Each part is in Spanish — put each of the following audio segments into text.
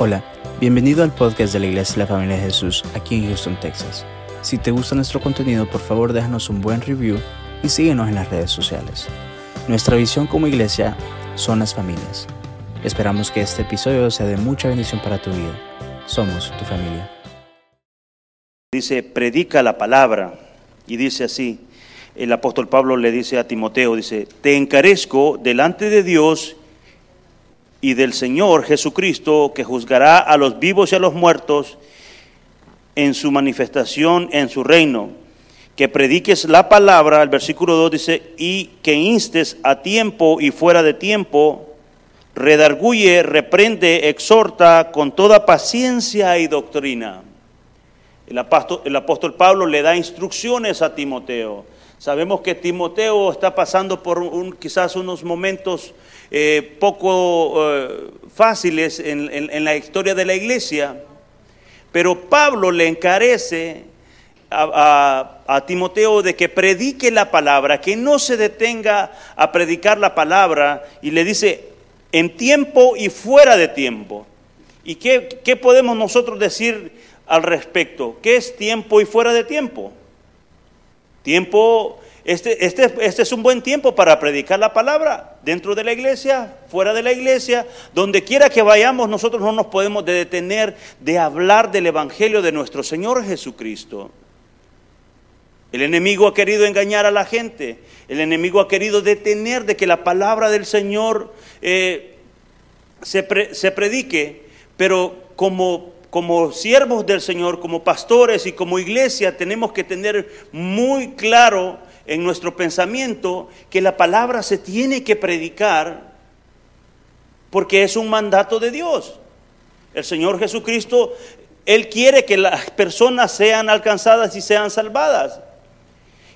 Hola, bienvenido al podcast de la Iglesia de la Familia de Jesús aquí en Houston, Texas. Si te gusta nuestro contenido, por favor déjanos un buen review y síguenos en las redes sociales. Nuestra visión como iglesia son las familias. Esperamos que este episodio sea de mucha bendición para tu vida. Somos tu familia. Dice, predica la palabra. Y dice así, el apóstol Pablo le dice a Timoteo, dice, te encarezco delante de Dios y del Señor Jesucristo, que juzgará a los vivos y a los muertos en su manifestación en su reino. Que prediques la palabra, el versículo 2 dice, y que instes a tiempo y fuera de tiempo, redarguye, reprende, exhorta con toda paciencia y doctrina. El apóstol, el apóstol Pablo le da instrucciones a Timoteo. Sabemos que Timoteo está pasando por un, quizás unos momentos eh, poco eh, fáciles en, la historia de la iglesia, pero Pablo le encarece a, Timoteo de que predique la palabra, que no se detenga a predicar la palabra y le dice en tiempo y fuera de tiempo. ¿Y qué, qué podemos nosotros decir al respecto? ¿Qué es tiempo y fuera de tiempo? Tiempo este, este, este, es un buen tiempo para predicar la palabra dentro de la iglesia, fuera de la iglesia, donde quiera que vayamos, nosotros no nos podemos detener de hablar del Evangelio de nuestro Señor Jesucristo. El enemigo ha querido engañar a la gente, el enemigo ha querido detener de que la palabra del Señor eh, se, se predique, pero como como siervos del Señor, como pastores y como iglesia, tenemos que tener muy claro en nuestro pensamiento que la palabra se tiene que predicar porque es un mandato de Dios. El Señor Jesucristo, Él quiere que las personas sean alcanzadas y sean salvadas.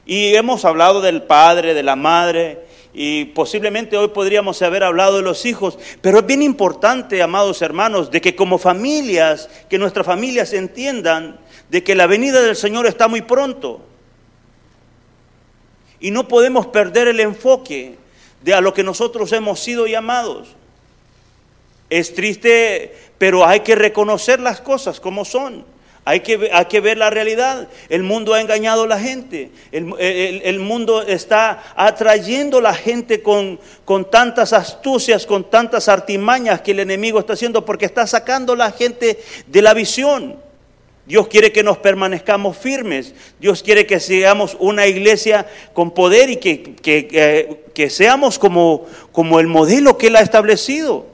Y hemos hablado del Padre, de la Madre, y posiblemente hoy podríamos haber hablado de los hijos, pero es bien importante, amados hermanos, de que como familias, que nuestras familias entiendan de que la venida del Señor está muy pronto. Y no podemos perder el enfoque de a lo que nosotros hemos sido llamados. Es triste, pero hay que reconocer las cosas como son. Hay que, hay que ver la realidad. El mundo ha engañado a la gente. El, mundo está atrayendo a la gente con, con tantas astucias, con tantas artimañas que el enemigo está haciendo porque está sacando a la gente de la visión. Dios quiere que nos permanezcamos firmes. Dios quiere que seamos una iglesia con poder y que, seamos como, como el modelo que Él ha establecido.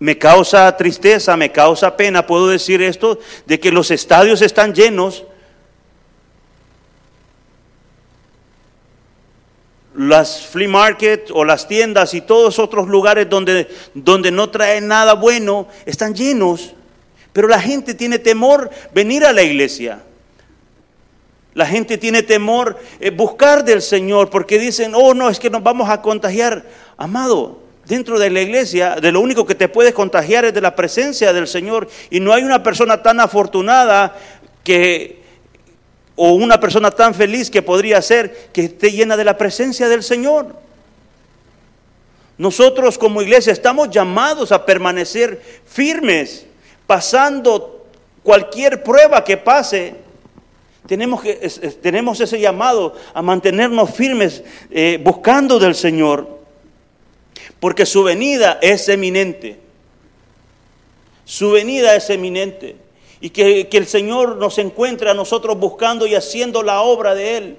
Me causa tristeza, me causa pena, puedo decir esto, de que los estadios están llenos las flea market o las tiendas y todos otros lugares donde, donde no traen nada bueno están llenos, pero la gente tiene temor venir a la iglesia. La gente tiene temor eh, buscar del Señor porque dicen, oh no, es que nos vamos a contagiar. Amado, dentro de la iglesia, de lo único que te puedes contagiar es de la presencia del Señor. Y no hay una persona tan afortunada que o una persona tan feliz que podría ser que esté llena de la presencia del Señor. Nosotros como iglesia estamos llamados a permanecer firmes, pasando cualquier prueba que pase. Tenemos, que, tenemos ese llamado a mantenernos firmes eh, buscando del Señor, porque su venida es eminente. Su venida es eminente y que, el Señor nos encuentre a nosotros buscando y haciendo la obra de Él.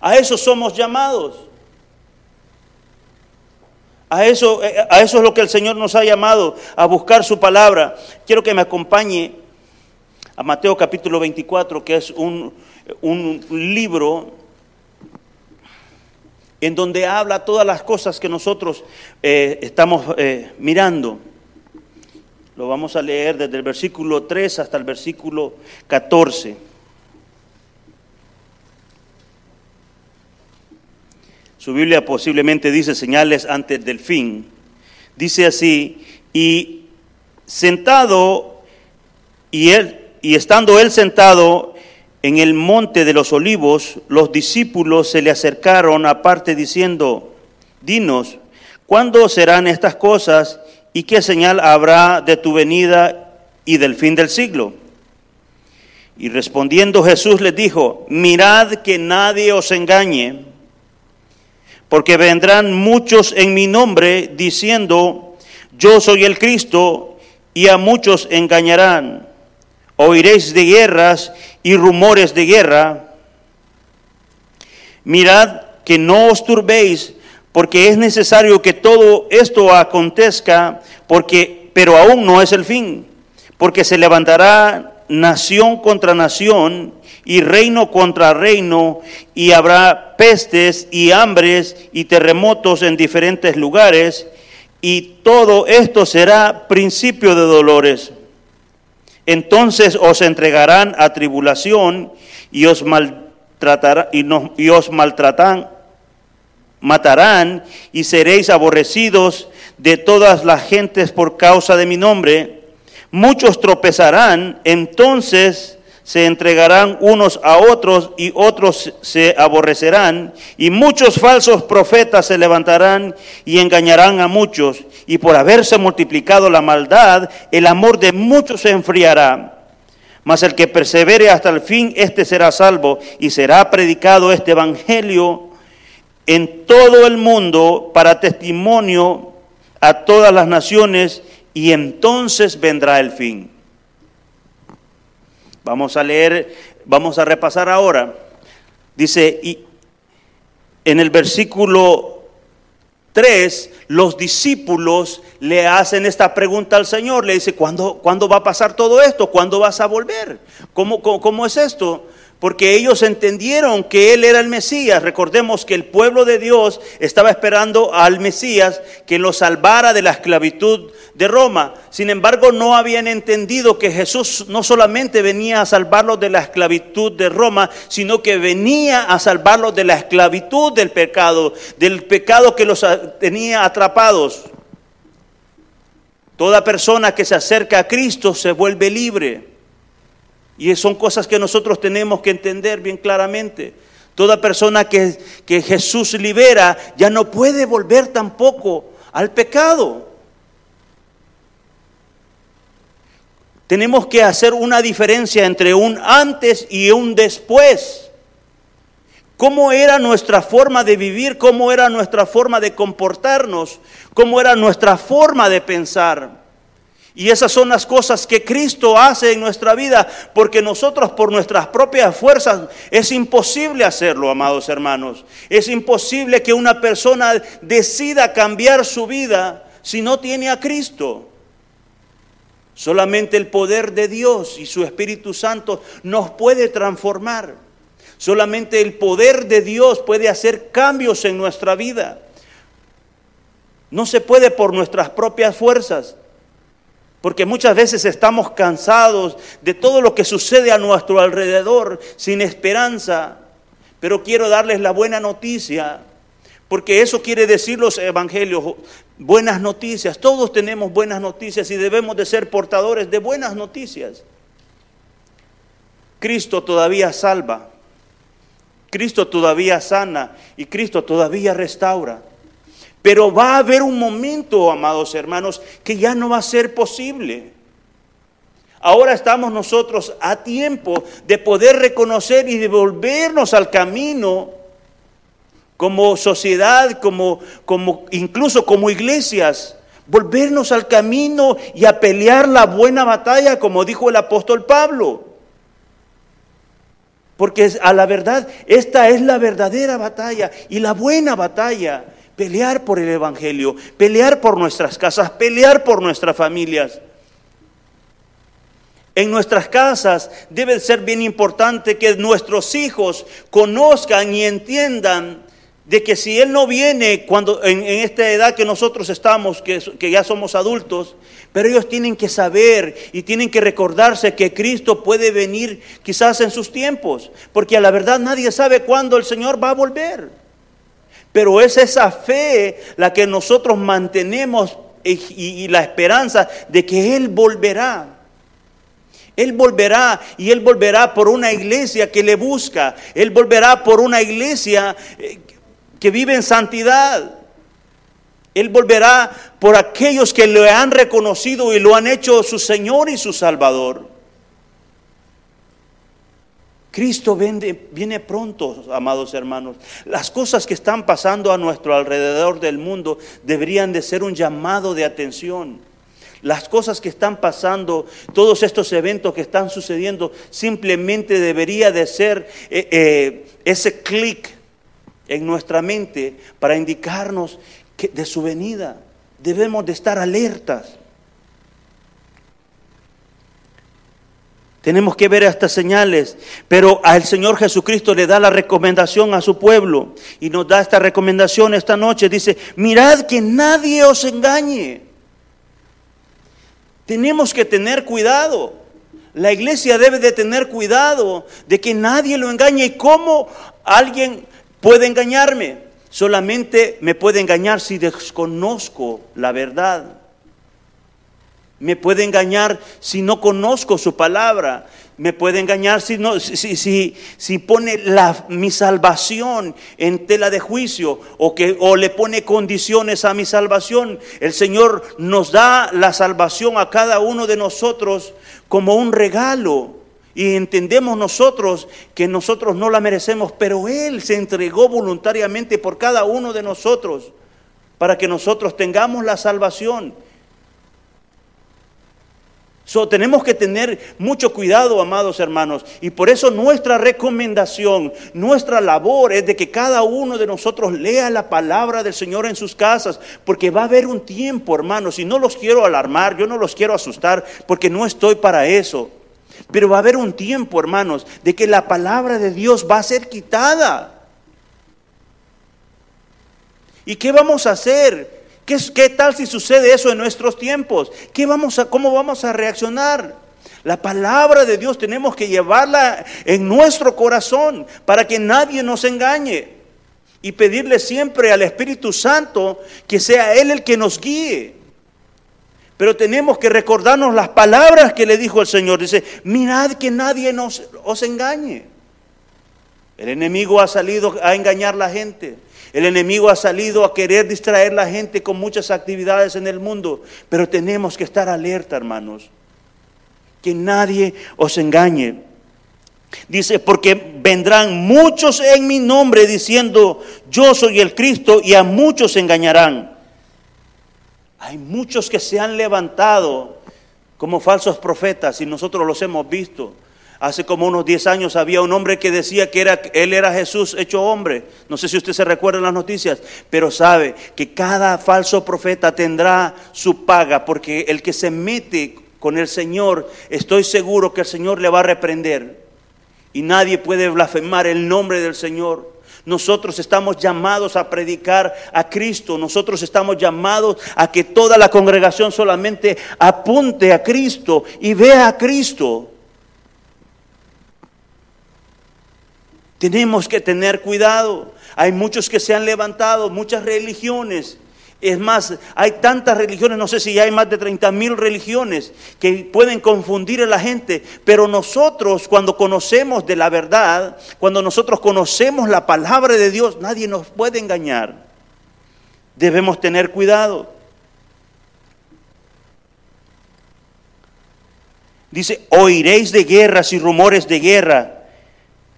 A eso somos llamados. A eso, a eso es lo que el Señor nos ha llamado, a buscar su palabra. Quiero que me acompañe a Mateo capítulo 24, que es un, libro en donde habla todas las cosas que nosotros eh, estamos eh, mirando. Lo vamos a leer desde el versículo 3 hasta el versículo 14. Su Biblia posiblemente dice señales antes del fin. Dice así, y sentado, y él, y estando él sentado en el monte de los olivos, los discípulos se le acercaron aparte diciendo, dinos, ¿cuándo serán estas cosas y qué señal habrá de tu venida y del fin del siglo? Y respondiendo Jesús les dijo, mirad que nadie os engañe, porque vendrán muchos en mi nombre diciendo, yo soy el Cristo, y a muchos engañarán. Oiréis de guerras y rumores de guerra. Mirad que no os turbéis, porque es necesario que todo esto acontezca, porque pero aún no es el fin, porque se levantará nación contra nación y reino contra reino, y habrá pestes y hambres y terremotos en diferentes lugares, y todo esto será principio de dolores. Entonces os entregarán a tribulación y os maltratarán y, y os maltratan, matarán y seréis aborrecidos de todas las gentes por causa de mi nombre Muchos tropezarán, entonces se entregarán unos a otros y otros se aborrecerán, y muchos falsos profetas se levantarán y engañarán a muchos, y por haberse multiplicado la maldad, el amor de muchos se enfriará. Mas el que persevere hasta el fin, éste será salvo, y será predicado este Evangelio en todo el mundo para testimonio a todas las naciones, y entonces vendrá el fin. Vamos a leer, vamos a repasar ahora. Dice, y en el versículo 3, los discípulos le hacen esta pregunta al Señor. Le dice, ¿cuándo, ¿cuándo va a pasar todo esto? ¿Cuándo vas a volver? ¿Cómo, cómo, cómo es esto? Porque ellos entendieron que Él era el Mesías. Recordemos que el pueblo de Dios estaba esperando al Mesías que lo salvara de la esclavitud de Roma. Sin embargo, no habían entendido que Jesús no solamente venía a salvarlos de la esclavitud de Roma, sino que venía a salvarlos de la esclavitud del pecado, del pecado que los tenía atrapados. Toda persona que se acerca a Cristo se vuelve libre. Y son cosas que nosotros tenemos que entender bien claramente. Toda persona que, que Jesús libera ya no puede volver tampoco al pecado. Tenemos que hacer una diferencia entre un antes y un después. ¿Cómo era nuestra forma de vivir? ¿Cómo era nuestra forma de comportarnos? ¿Cómo era nuestra forma de pensar? Y esas son las cosas que Cristo hace en nuestra vida, porque nosotros por nuestras propias fuerzas es imposible hacerlo, amados hermanos. Es imposible que una persona decida cambiar su vida si no tiene a Cristo. Solamente el poder de Dios y su Espíritu Santo nos puede transformar. Solamente el poder de Dios puede hacer cambios en nuestra vida. No se puede por nuestras propias fuerzas. Porque muchas veces estamos cansados de todo lo que sucede a nuestro alrededor, sin esperanza. Pero quiero darles la buena noticia, porque eso quiere decir los evangelios, buenas noticias. Todos tenemos buenas noticias y debemos de ser portadores de buenas noticias. Cristo todavía salva, Cristo todavía sana y Cristo todavía restaura. Pero va a haber un momento, amados hermanos, que ya no va a ser posible. Ahora estamos nosotros a tiempo de poder reconocer y devolvernos al camino como sociedad, como, como incluso como iglesias, volvernos al camino y a pelear la buena batalla, como dijo el apóstol Pablo. Porque a la verdad, esta es la verdadera batalla y la buena batalla pelear por el Evangelio, pelear por nuestras casas, pelear por nuestras familias. En nuestras casas debe ser bien importante que nuestros hijos conozcan y entiendan de que si Él no viene cuando, en, esta edad que nosotros estamos, que, que ya somos adultos, pero ellos tienen que saber y tienen que recordarse que Cristo puede venir quizás en sus tiempos, porque a la verdad nadie sabe cuándo el Señor va a volver. Pero es esa fe la que nosotros mantenemos y, la esperanza de que Él volverá. Él volverá y Él volverá por una iglesia que le busca. Él volverá por una iglesia eh, que vive en santidad. Él volverá por aquellos que le han reconocido y lo han hecho su Señor y su Salvador. Cristo viene, pronto, amados hermanos. Las cosas que están pasando a nuestro alrededor del mundo deberían de ser un llamado de atención. Las cosas que están pasando, todos estos eventos que están sucediendo, simplemente debería de ser eh, eh, ese clic en nuestra mente para indicarnos que de su venida. Debemos de estar alertas. Tenemos que ver estas señales, pero al Señor Jesucristo le da la recomendación a su pueblo y nos da esta recomendación esta noche. Dice, mirad que nadie os engañe. Tenemos que tener cuidado. La iglesia debe de tener cuidado de que nadie lo engañe. ¿Y cómo alguien puede engañarme? Solamente me puede engañar si desconozco la verdad. Me puede engañar si no conozco su palabra. Me puede engañar si, no, si, si, si pone la, mi salvación en tela de juicio o, que, o le pone condiciones a mi salvación. El Señor nos da la salvación a cada uno de nosotros como un regalo. Y entendemos nosotros que nosotros no la merecemos, pero Él se entregó voluntariamente por cada uno de nosotros para que nosotros tengamos la salvación tenemos que tener mucho cuidado, amados hermanos, y por eso nuestra recomendación, nuestra labor es de que cada uno de nosotros lea la palabra del Señor en sus casas, porque va a haber un tiempo, hermanos, y no los quiero alarmar, yo no los quiero asustar, porque no estoy para eso. Pero va a haber un tiempo, hermanos, de que la palabra de Dios va a ser quitada. ¿Y qué vamos a hacer? ¿Qué, tal si sucede eso en nuestros tiempos? ¿Qué vamos a, ¿Cómo vamos a reaccionar? La palabra de Dios tenemos que llevarla en nuestro corazón para que nadie nos engañe y pedirle siempre al Espíritu Santo que sea Él el que nos guíe. Pero tenemos que recordarnos las palabras que le dijo el Señor. Dice, mirad que nadie nos, os engañe. El enemigo ha salido a engañar a la gente. El enemigo ha salido a querer distraer a la gente con muchas actividades en el mundo, pero tenemos que estar alerta, hermanos. Que nadie os engañe. Dice, porque vendrán muchos en mi nombre diciendo, yo soy el Cristo, y a muchos engañarán. Hay muchos que se han levantado como falsos profetas y nosotros los hemos visto. Hace como unos 10 años había un hombre que decía que era, él era Jesús hecho hombre. No sé si usted se recuerda en las noticias, pero sabe que cada falso profeta tendrá su paga, porque el que se mete con el Señor, estoy seguro que el Señor le va a reprender. Y nadie puede blasfemar el nombre del Señor. Nosotros estamos llamados a predicar a Cristo. Nosotros estamos llamados a que toda la congregación solamente apunte a Cristo y vea a Cristo. Tenemos que tener cuidado. Hay muchos que se han levantado, muchas religiones. Es más, hay tantas religiones, no sé si ya hay más de 30 mil religiones que pueden confundir a la gente, pero nosotros cuando conocemos de la verdad, cuando nosotros conocemos la palabra de Dios, nadie nos puede engañar. Debemos tener cuidado. Dice, oiréis de guerras y rumores de guerra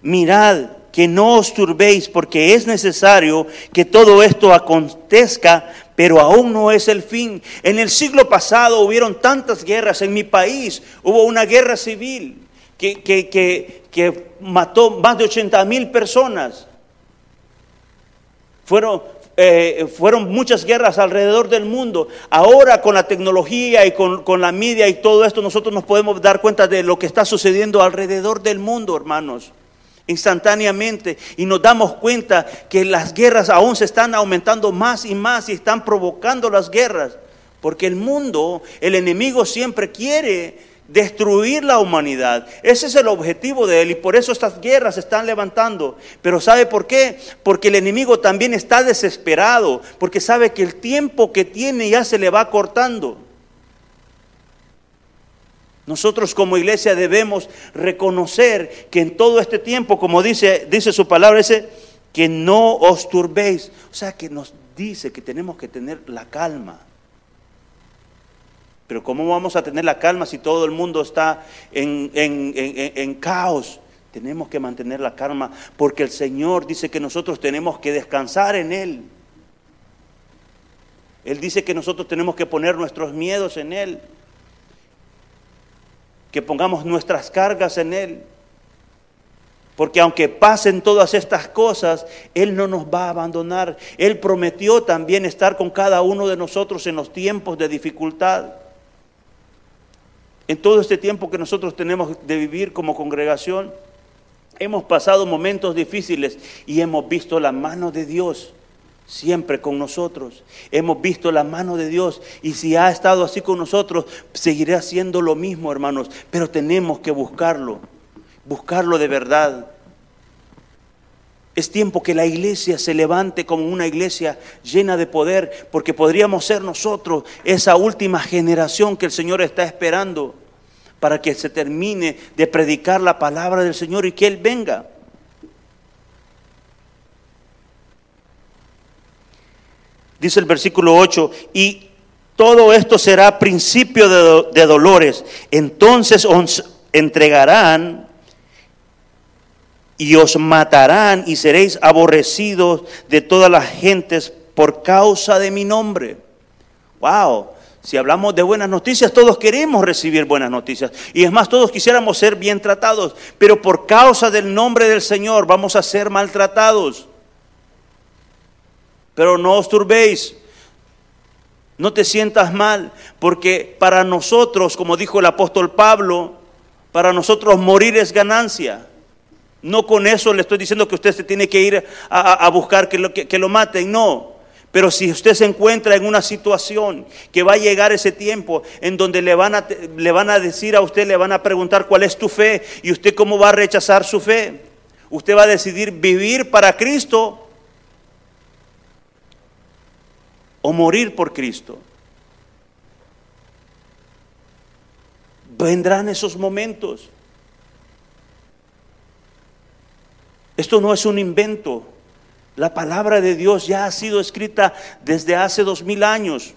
mirad que no os turbéis, porque es necesario que todo esto acontezca, pero aún no es el fin. En el siglo pasado hubieron tantas guerras. En mi país hubo una guerra civil que, que, mató más de 80 mil personas. Fueron, eh, fueron muchas guerras alrededor del mundo. Ahora con la tecnología y con, con, la media y todo esto, nosotros nos podemos dar cuenta de lo que está sucediendo alrededor del mundo, hermanos instantáneamente y nos damos cuenta que las guerras aún se están aumentando más y más y están provocando las guerras, porque el mundo, el enemigo siempre quiere destruir la humanidad. Ese es el objetivo de él y por eso estas guerras se están levantando. Pero ¿sabe por qué? Porque el enemigo también está desesperado, porque sabe que el tiempo que tiene ya se le va cortando. Nosotros como iglesia debemos reconocer que en todo este tiempo, como dice, dice su palabra, dice que no os turbéis. O sea, que nos dice que tenemos que tener la calma. Pero ¿cómo vamos a tener la calma si todo el mundo está en, en, caos? Tenemos que mantener la calma porque el Señor dice que nosotros tenemos que descansar en Él. Él dice que nosotros tenemos que poner nuestros miedos en Él, que pongamos nuestras cargas en Él. Porque aunque pasen todas estas cosas, Él no nos va a abandonar. Él prometió también estar con cada uno de nosotros en los tiempos de dificultad. En todo este tiempo que nosotros tenemos de vivir como congregación, hemos pasado momentos difíciles y hemos visto la mano de Dios siempre con nosotros. Hemos visto la mano de Dios y si ha estado así con nosotros, seguirá haciendo lo mismo, hermanos, pero tenemos que buscarlo buscarlo de verdad. Es tiempo que la iglesia se levante como una iglesia llena de poder, porque podríamos ser nosotros esa última generación que el Señor está esperando para que se termine de predicar la palabra del Señor y que Él venga. Dice el versículo 8, y todo esto será principio de, de dolores. Entonces os entregarán y os matarán y seréis aborrecidos de todas las gentes por causa de mi nombre. Wow, si hablamos de buenas noticias, todos queremos recibir buenas noticias. Y es más, todos quisiéramos ser bien tratados, pero por causa del nombre del Señor vamos a ser maltratados. Pero no os turbéis, no te sientas mal, porque para nosotros, como dijo el apóstol Pablo, para nosotros morir es ganancia. No con eso le estoy diciendo que usted se tiene que ir a, buscar que lo, que, lo maten, no. Pero si usted se encuentra en una situación que va a llegar ese tiempo en donde le van, a, le van a decir a usted, le van a preguntar cuál es tu fe y usted cómo va a rechazar su fe. Usted va a decidir vivir para Cristo o morir por Cristo. Vendrán esos momentos. Esto no es un invento. La palabra de Dios ya ha sido escrita desde hace dos mil años.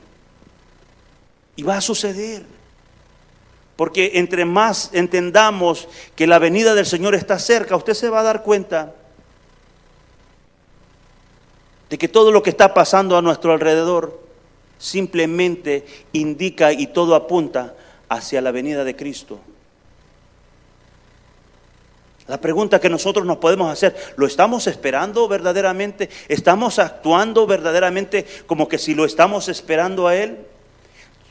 Y va a suceder. Porque entre más entendamos que la venida del Señor está cerca, usted se va a dar cuenta de que todo lo que está pasando a nuestro alrededor simplemente indica y todo apunta hacia la venida de Cristo. La pregunta que nosotros nos podemos hacer, ¿lo estamos esperando verdaderamente? ¿Estamos actuando verdaderamente como que si lo estamos esperando a Él?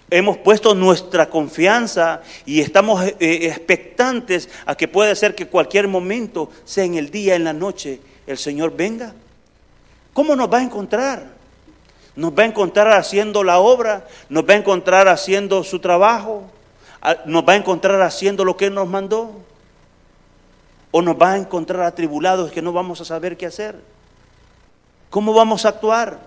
Hemos puesto nuestra confianza y estamos eh, expectantes a que puede ser que cualquier momento, sea en el día, en la noche, el Señor venga. ¿Cómo nos va a encontrar? ¿Nos va a encontrar haciendo la obra? ¿Nos va a encontrar haciendo su trabajo? ¿Nos va a encontrar haciendo lo que Él nos mandó? o nos va a encontrar atribulados que no vamos a saber qué hacer. ¿Cómo vamos a actuar?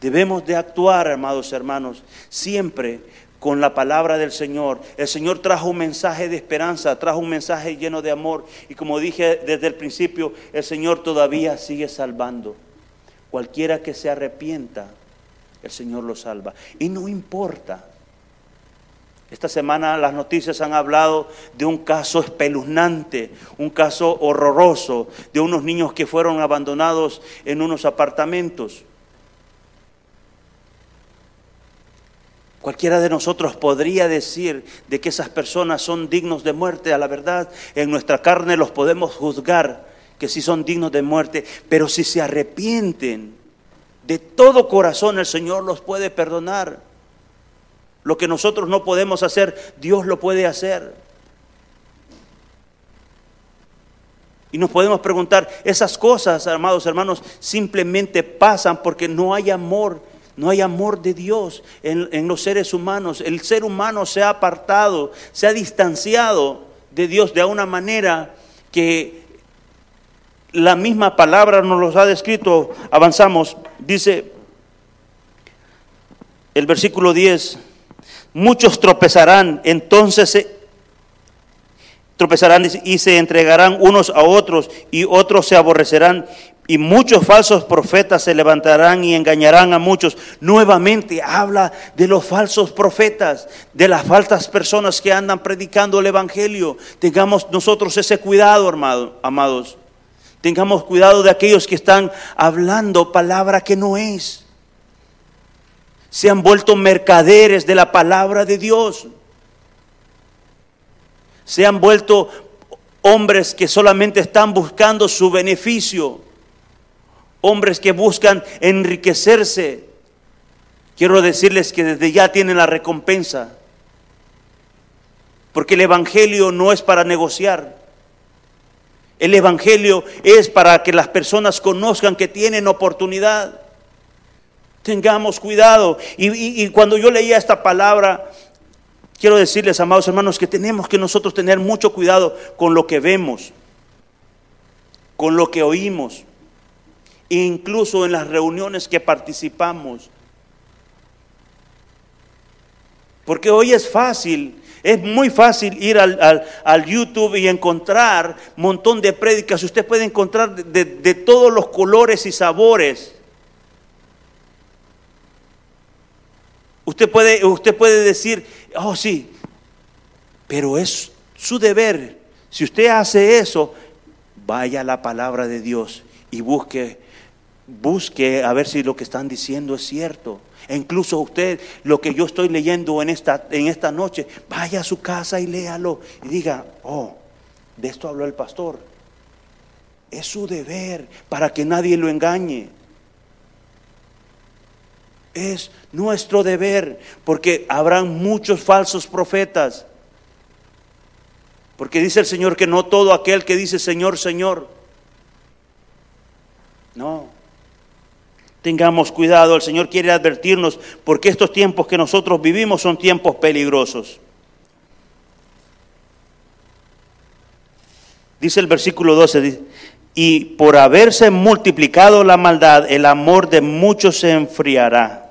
Debemos de actuar, amados hermanos, siempre con la palabra del Señor. El Señor trajo un mensaje de esperanza, trajo un mensaje lleno de amor. Y como dije desde el principio, el Señor todavía sigue salvando. Cualquiera que se arrepienta, el Señor lo salva. Y no importa esta semana las noticias han hablado de un caso espeluznante, un caso horroroso, de unos niños que fueron abandonados en unos apartamentos. Cualquiera de nosotros podría decir de que esas personas son dignos de muerte. A la verdad, en nuestra carne los podemos juzgar que sí son dignos de muerte, pero si se arrepienten de todo corazón, el Señor los puede perdonar. Lo que nosotros no podemos hacer, Dios lo puede hacer. Y nos podemos preguntar, esas cosas, amados hermanos, simplemente pasan porque no hay amor, no hay amor de Dios en, en, los seres humanos. El ser humano se ha apartado, se ha distanciado de Dios de una manera que la misma palabra nos los ha descrito. Avanzamos, dice el versículo 10 muchos tropezarán, entonces tropezarán y se entregarán unos a otros y otros se aborrecerán, y muchos falsos profetas se levantarán y engañarán a muchos. Nuevamente habla de los falsos profetas, de las falsas personas que andan predicando el Evangelio. Tengamos nosotros ese cuidado, amados. Tengamos cuidado de aquellos que están hablando palabra que no es. Se han vuelto mercaderes de la palabra de Dios. Se han vuelto hombres que solamente están buscando su beneficio. Hombres que buscan enriquecerse. Quiero decirles que desde ya tienen la recompensa. Porque el Evangelio no es para negociar. El Evangelio es para que las personas conozcan que tienen oportunidad. Tengamos cuidado. Y, cuando yo leía esta palabra, quiero decirles, amados hermanos, que tenemos que nosotros tener mucho cuidado con lo que vemos, con lo que oímos, e incluso en las reuniones que participamos. Porque hoy es fácil es muy fácil ir al, YouTube y encontrar un montón de prédicas. Usted puede encontrar de, todos los colores y sabores. Usted puede, usted puede decir, oh sí, pero es su deber. Si usted hace eso, vaya a la palabra de Dios y busque, busque a ver si lo que están diciendo es cierto. E incluso usted, lo que yo estoy leyendo en esta, en esta noche, vaya a su casa y léalo y diga, oh, de esto habló el pastor. Es su deber para que nadie lo engañe. Es nuestro deber, porque habrán muchos falsos profetas. Porque dice el Señor que no todo aquel que dice Señor, Señor. No, Tengamos cuidado, el Señor quiere advertirnos porque estos tiempos que nosotros vivimos son tiempos peligrosos. Dice el versículo 12, y por haberse multiplicado la maldad, el amor de muchos se enfriará.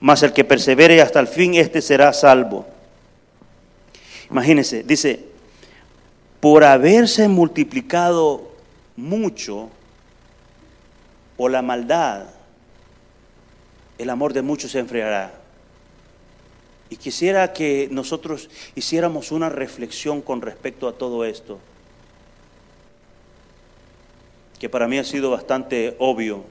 Mas el que persevere hasta el fin, este será salvo. Imagínense, dice, por haberse multiplicado mucho, o la maldad, el amor de muchos se enfriará. Y quisiera que nosotros hiciéramos una reflexión con respecto a todo esto, que para mí ha sido bastante obvio.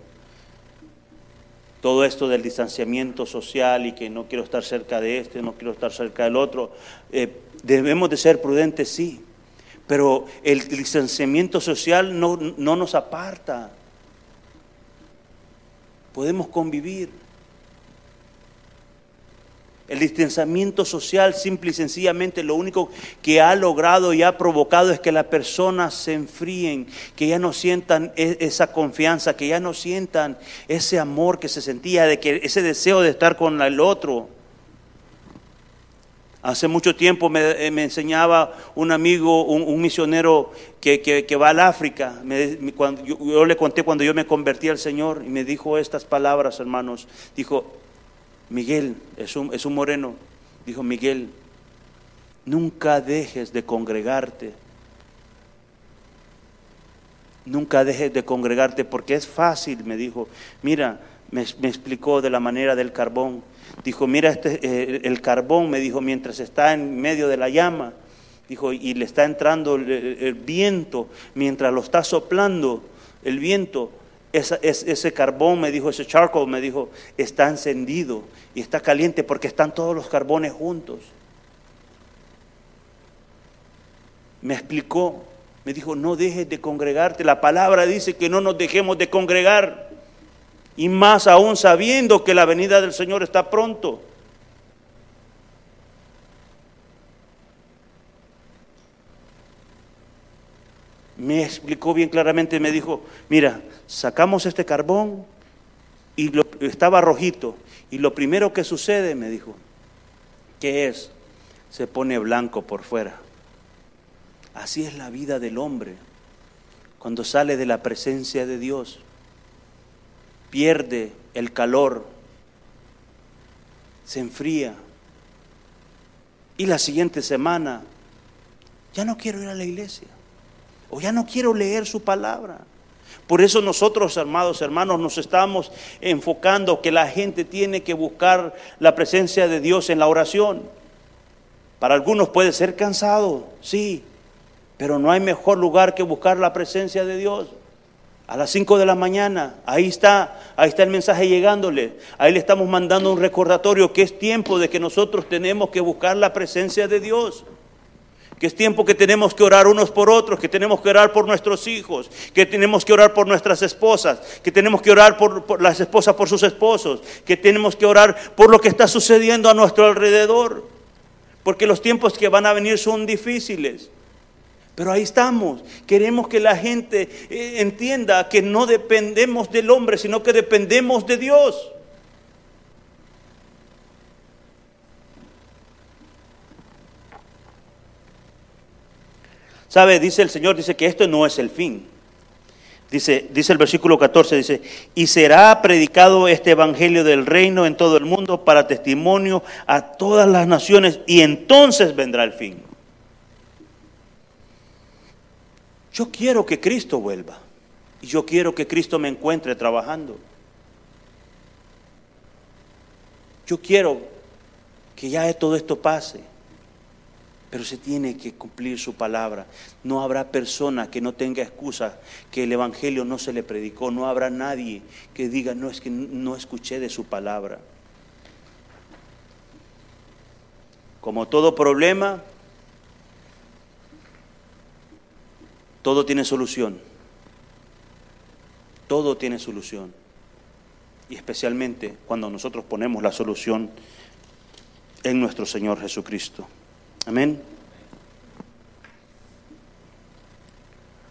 Todo esto del distanciamiento social y que no quiero estar cerca de este, no quiero estar cerca del otro. Eh, debemos de ser prudentes, sí, pero el distanciamiento social no, no nos aparta podemos convivir. El distanciamiento social simple y sencillamente lo único que ha logrado y ha provocado es que las personas se enfríen, que ya no sientan e-, esa confianza, que ya no sientan ese amor que se sentía, de que ese deseo de estar con el otro. Hace mucho tiempo me, eh, enseñaba un amigo, un, misionero que, va al África. yo, le conté cuando yo me convertí al Señor y me dijo estas palabras, hermanos. Dijo, Miguel, es un moreno. Dijo, Miguel, nunca dejes de congregarte. Nunca dejes de congregarte porque es fácil, me dijo. Mira, me, explicó de la manera del carbón Dijo, mira este, eh, el carbón, me dijo, mientras está en medio de la llama, dijo, y le está entrando el, viento, mientras lo está soplando el viento, ese carbón, me dijo, ese charcoal, me dijo, está encendido y está caliente porque están todos los carbones juntos. Me explicó, me dijo, no dejes de congregarte. La palabra dice que no nos dejemos de congregar. Y más aún sabiendo que la venida del Señor está pronto. Me explicó bien claramente, me dijo, mira, sacamos este carbón y lo, estaba rojito. Y lo primero que sucede, me dijo, ¿qué es? Se pone blanco por fuera. Así es la vida del hombre cuando sale de la presencia de Dios pierde el calor, se enfría. Y la siguiente semana, ya no quiero ir a la iglesia, o ya no quiero leer su palabra, Por eso nosotros, amados hermanos, nos estamos enfocando que la gente tiene que buscar la presencia de Dios en la oración. Para algunos puede ser cansado, sí, pero no hay mejor lugar que buscar la presencia de Dios. A las 5 de la mañana, ahí está, ahí está el mensaje llegándole. Ahí le estamos mandando un recordatorio que es tiempo de que nosotros tenemos que buscar la presencia de Dios que es tiempo que tenemos que orar unos por otros, que tenemos que orar por nuestros hijos, que tenemos que orar por nuestras esposas, que tenemos que orar por, las esposas por sus esposos, que tenemos que orar por lo que está sucediendo a nuestro alrededor, porque los tiempos que van a venir son difíciles. Pero ahí estamos. Queremos que la gente eh, entienda que no dependemos del hombre, sino que dependemos de Dios. ¿Sabe? Dice el Señor, dice que esto no es el fin. Dice, dice el versículo 14, dice, y será predicado este evangelio del reino en todo el mundo para testimonio a todas las naciones y entonces vendrá el fin. Yo quiero que Cristo vuelva y yo quiero que Cristo me encuentre trabajando. Yo quiero que ya todo esto pase pero se tiene que cumplir su palabra. No habrá persona que no tenga excusa que el Evangelio no se le predicó, no habrá nadie que diga, no es que no escuché de su palabra. Como todo problema, todo tiene solución. Todo tiene solución. Y especialmente cuando nosotros ponemos la solución en nuestro Señor Jesucristo. Amén.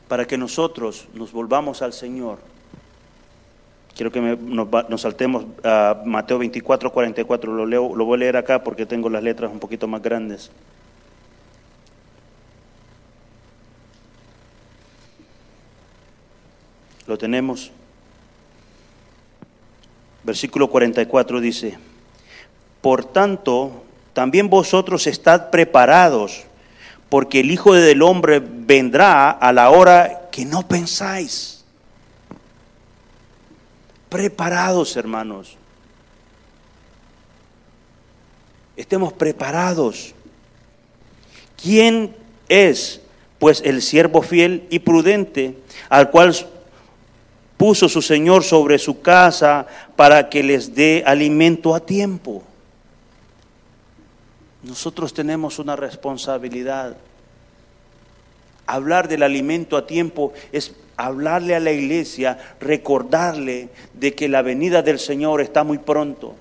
Para que nosotros nos volvamos al Señor. Quiero que nos, saltemos a Mateo 24, 44. Lo, leo, lo voy a leer acá porque tengo las letras un poquito más grandes. Lo tenemos. Versículo 44 dice, por tanto, también vosotros estad preparados, porque el Hijo del Hombre vendrá a la hora que no pensáis. Preparados, hermanos. Estemos preparados. ¿Quién es, pues, el siervo fiel y prudente, al cual puso su Señor sobre su casa para que les dé alimento a tiempo? Nosotros tenemos una responsabilidad. Hablar del alimento a tiempo es hablarle a la iglesia, recordarle de que la venida del Señor está muy pronto.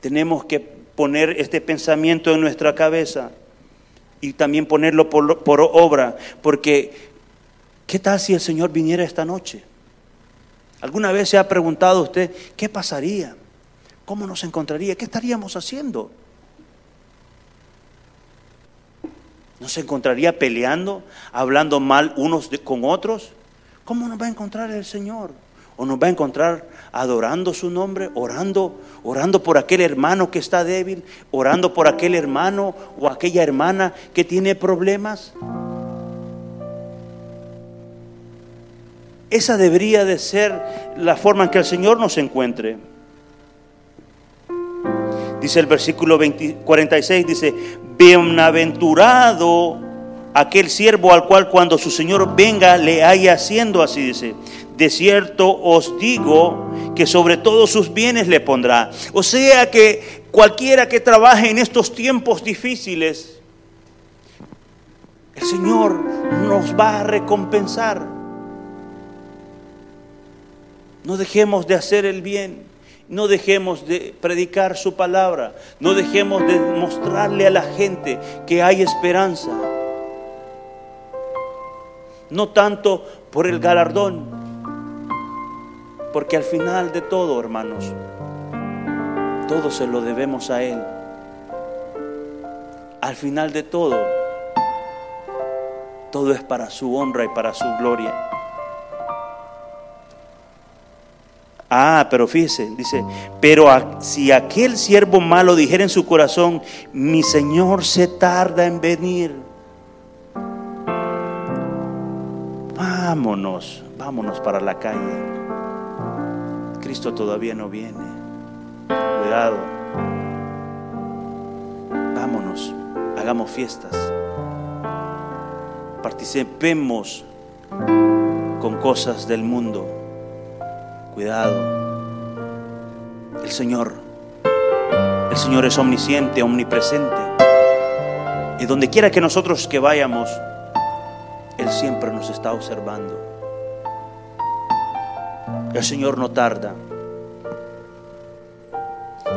Tenemos que poner este pensamiento en nuestra cabeza y también ponerlo por, por obra, porque ¿qué tal si el Señor viniera esta noche? ¿Alguna vez se ha preguntado usted qué pasaría? ¿Cómo nos encontraría? ¿Qué estaríamos haciendo? ¿Nos encontraría peleando, hablando mal unos con otros? ¿Cómo nos va a encontrar el Señor? ¿O nos va a encontrar adorando su nombre, orando, orando por aquel hermano que está débil, orando por aquel hermano o aquella hermana que tiene problemas? Esa debería de ser la forma en que el Señor nos encuentre. Dice el versículo 46, dice, bienaventurado aquel siervo al cual cuando su Señor venga le haya haciendo así, dice, de cierto os digo que sobre todos sus bienes le pondrá. O sea que cualquiera que trabaje en estos tiempos difíciles, el Señor nos va a recompensar. No dejemos de hacer el bien. No dejemos de predicar su palabra, no dejemos de mostrarle a la gente que hay esperanza. No tanto por el galardón, porque al final de todo, hermanos, todo se lo debemos a Él. Al final de todo, todo es para su honra y para su gloria. Ah, pero fíjese, dice, pero si aquel siervo malo dijera en su corazón, mi Señor se tarda en venir. vámonos, vámonos para la calle. Cristo todavía no viene. Cuidado. Vámonos, hagamos fiestas. Participemos con cosas del mundo. Cuidado. El Señor, el Señor es omnisciente, omnipresente. Y donde quiera que nosotros que vayamos, Él siempre nos está observando. El Señor no tarda.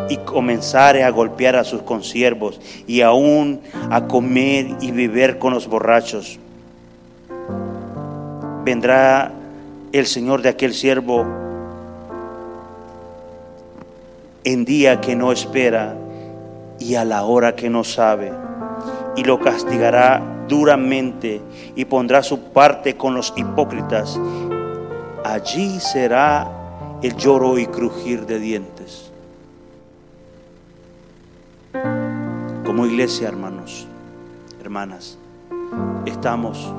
Y comenzare a golpear a sus consiervos y aún a comer y beber con los borrachos. Vendrá el Señor de aquel siervo en día que no espera y a la hora que no sabe, y lo castigará duramente y pondrá su parte con los hipócritas. Allí será el lloro y crujir de dientes. Como iglesia, hermanos, hermanas, estamos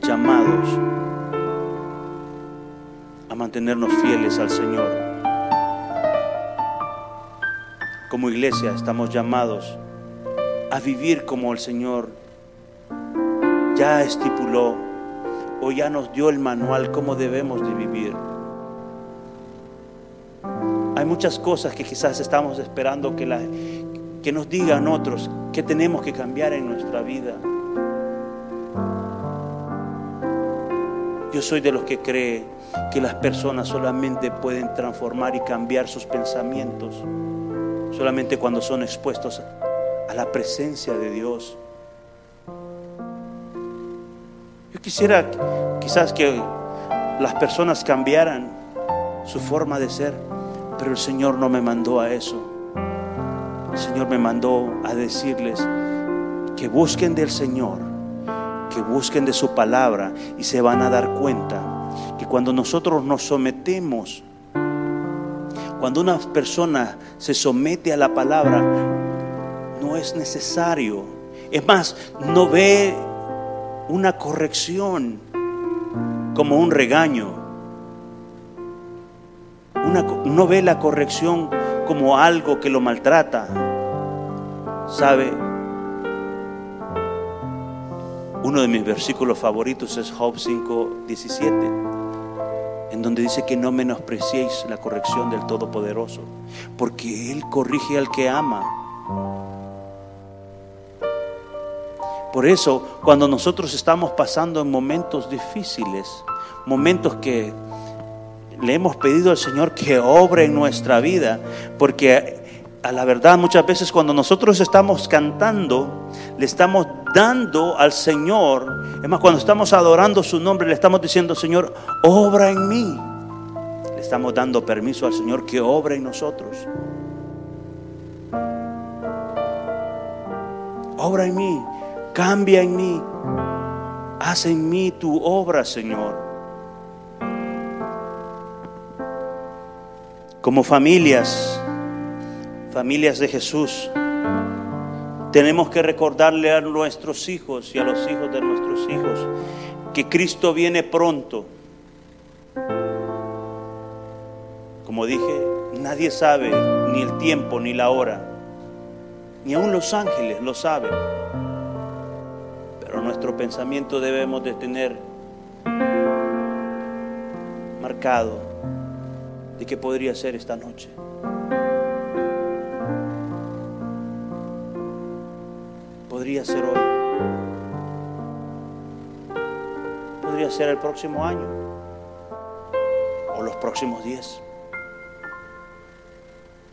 llamados a mantenernos fieles al Señor como iglesia estamos llamados a vivir como el Señor ya estipuló o ya nos dio el manual cómo debemos de vivir. Hay muchas cosas que quizás estamos esperando que, que nos digan otros que tenemos que cambiar en nuestra vida. Yo soy de los que cree que las personas solamente pueden transformar y cambiar sus pensamientos solamente cuando son expuestos a la presencia de Dios. Yo quisiera quizás que las personas cambiaran su forma de ser, pero el Señor no me mandó a eso. El Señor me mandó a decirles que busquen del Señor, que busquen de su palabra y se van a dar cuenta que cuando nosotros nos sometemos cuando una persona se somete a la palabra, no es necesario. Es más, no ve una corrección como un regaño. no ve la corrección como algo que lo maltrata. ¿Sabe? Uno de mis versículos favoritos es Job 5, 17 en donde dice que no menospreciéis la corrección del Todopoderoso, porque Él corrige al que ama. Por eso, cuando nosotros estamos pasando en momentos difíciles, momentos que le hemos pedido al Señor que obre en nuestra vida, porque a la verdad muchas veces cuando nosotros estamos cantando, le estamos dando al Señor, es más, cuando estamos adorando su nombre, le estamos diciendo, Señor, obra en mí. Le estamos dando permiso al Señor que obra en nosotros. Obra en mí, cambia en mí, haz en mí tu obra, Señor. Como familias, familias de Jesús, tenemos que recordarle a nuestros hijos y a los hijos de nuestros hijos que Cristo viene pronto. Como dije, nadie sabe ni el tiempo ni la hora, ni aun los ángeles lo saben. Nuestro pensamiento debemos de tener marcado de que podría ser esta noche. podría ser hoy. Podría ser el próximo año o los próximos días.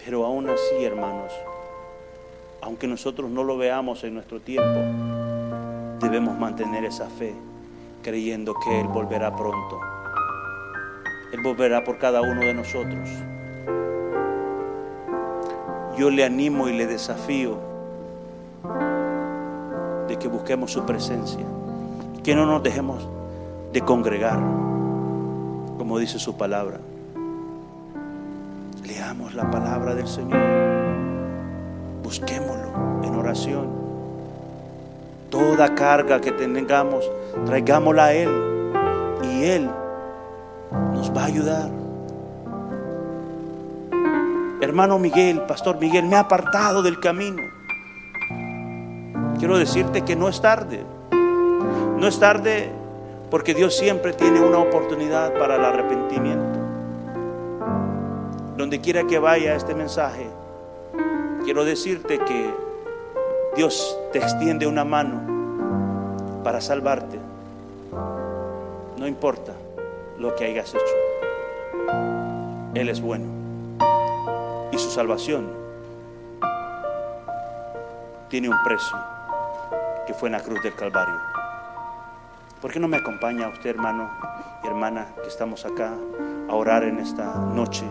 Pero aún así, hermanos, aunque nosotros no lo veamos en nuestro tiempo, debemos mantener esa fe, creyendo que Él volverá pronto. Él volverá por cada uno de nosotros. Yo le animo y le desafío que busquemos su presencia, que no nos dejemos de congregar, como dice su palabra. Leamos la palabra del Señor, busquémoslo en oración. Toda carga que tengamos, traigámosla a Él y Él nos va a ayudar. Hermano Miguel, Pastor Miguel, me ha apartado del camino. Quiero decirte que no es tarde. No es tarde porque Dios siempre tiene una oportunidad para el arrepentimiento. Donde quiera que vaya este mensaje, quiero decirte que Dios te extiende una mano para salvarte. No importa lo que hayas hecho. Él es bueno. Y su salvación tiene un precio que fue en la cruz del Calvario. ¿Por qué no me acompaña usted, hermano y hermana, que estamos acá a orar en esta noche?